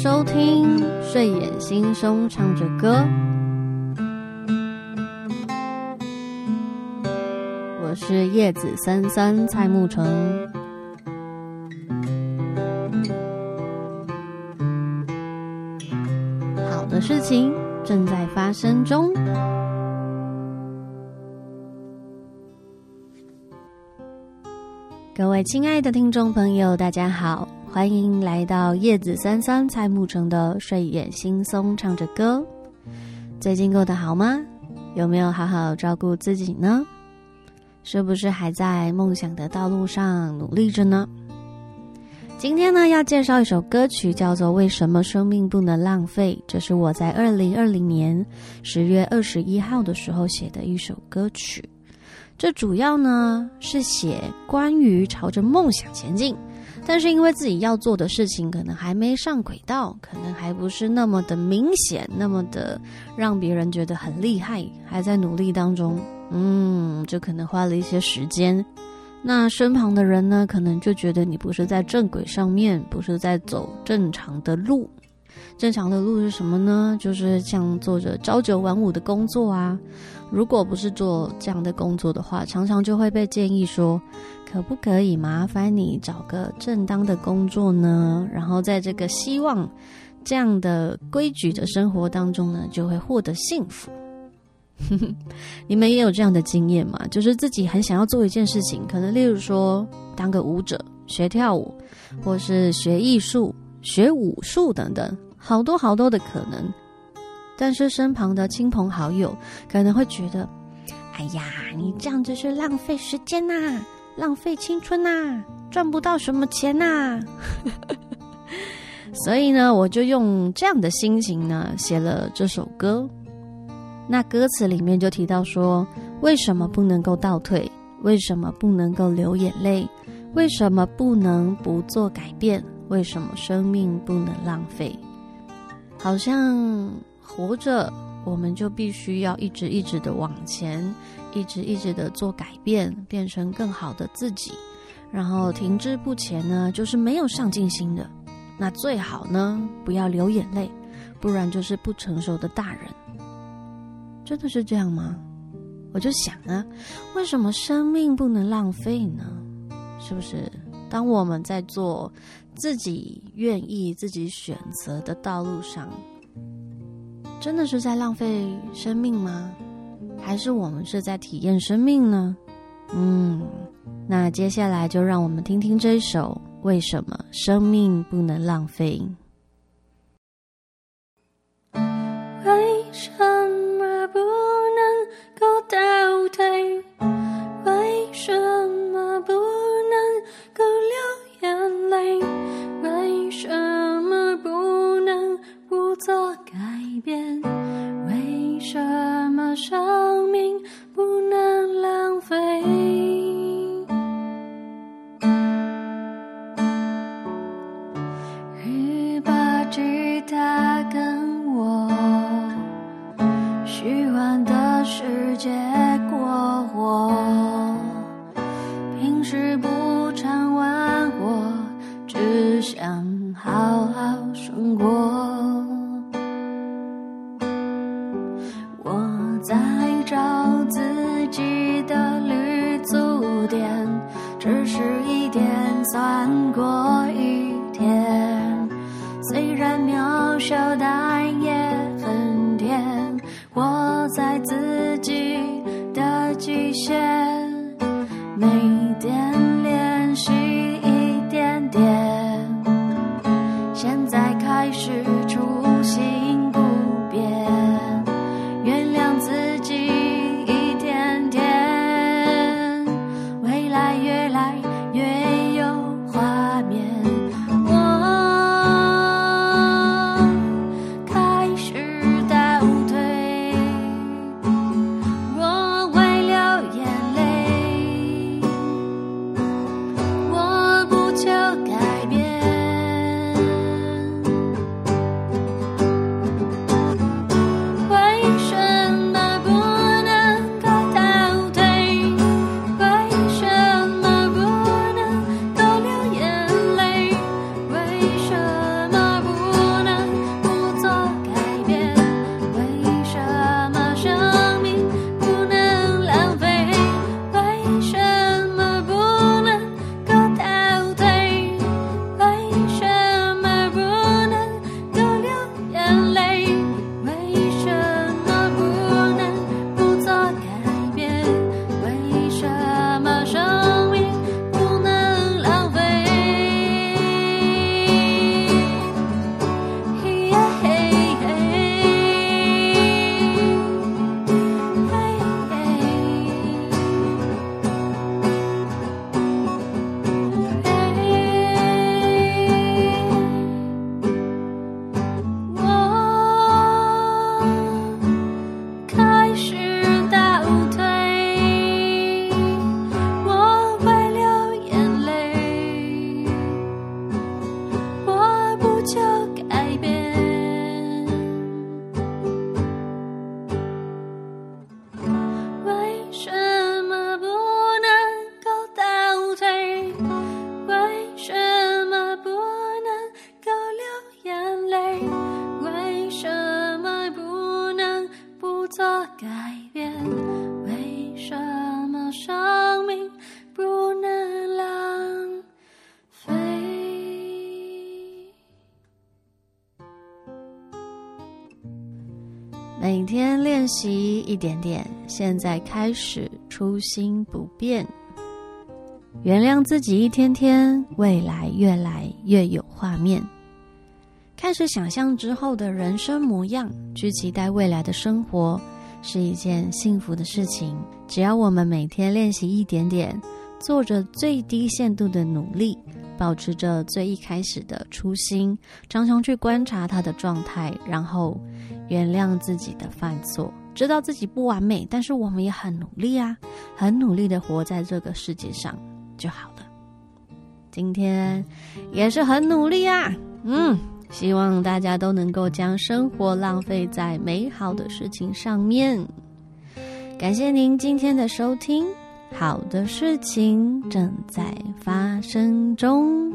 收听睡眼惺忪唱着歌，我是叶子三三蔡沐橙。好的事情正在发生中。各位亲爱的听众朋友，大家好，欢迎来到叶子三三蔡沐橙的睡眼惺忪唱着歌。最近过得好吗？有没有好好照顾自己呢？是不是还在梦想的道路上努力着呢？今天呢，要介绍一首歌曲，叫做《为什么生命不能浪费》，这是我在二零二零年十月二十一号的时候写的一首歌曲。这主要呢是写关于朝着梦想前进，但是因为自己要做的事情可能还没上轨道，可能还不是那么的明显，那么的让别人觉得很厉害，还在努力当中。嗯，就可能花了一些时间。那身旁的人呢，可能就觉得你不是在正轨上面，不是在走正常的路。正常的路是什么呢？就是像做着朝九晚五的工作啊。如果不是做这样的工作的话，常常就会被建议说，可不可以麻烦你找个正当的工作呢？然后在这个希望这样的规矩的生活当中呢，就会获得幸福。你们也有这样的经验吗？就是自己很想要做一件事情，可能例如说当个舞者、学跳舞，或是学艺术、学武术等等，好多好多的可能。但是身旁的亲朋好友可能会觉得：“哎呀，你这样子是浪费时间呐，浪费青春呐，赚不到什么钱呐。”所以呢，我就用这样的心情呢写了这首歌。那歌词里面就提到说：“为什么不能够倒退？为什么不能够流眼泪？为什么不能不做改变？为什么生命不能浪费？”好像。活着，我们就必须要一直一直的往前，一直一直的做改变，变成更好的自己。然后停滞不前呢，就是没有上进心的。那最好呢，不要流眼泪，不然就是不成熟的大人。真的是这样吗？我就想啊，为什么生命不能浪费呢？是不是？当我们在做自己愿意、自己选择的道路上。真的是在浪费生命吗？还是我们是在体验生命呢？嗯，那接下来就让我们听听这首《为什么生命不能浪费》。虚幻的世界过活。就每天练习一点点，现在开始初心不变，原谅自己一天天，未来越来越有画面。开始想象之后的人生模样，去期待未来的生活，是一件幸福的事情。只要我们每天练习一点点，做着最低限度的努力，保持着最一开始的初心，常常去观察他的状态，然后原谅自己的犯错，知道自己不完美，但是我们也很努力啊，很努力的活在这个世界上就好了。今天也是很努力啊，嗯。希望大家都能够将生活浪费在美好的事情上面。感谢您今天的收听，好的事情正在发生中。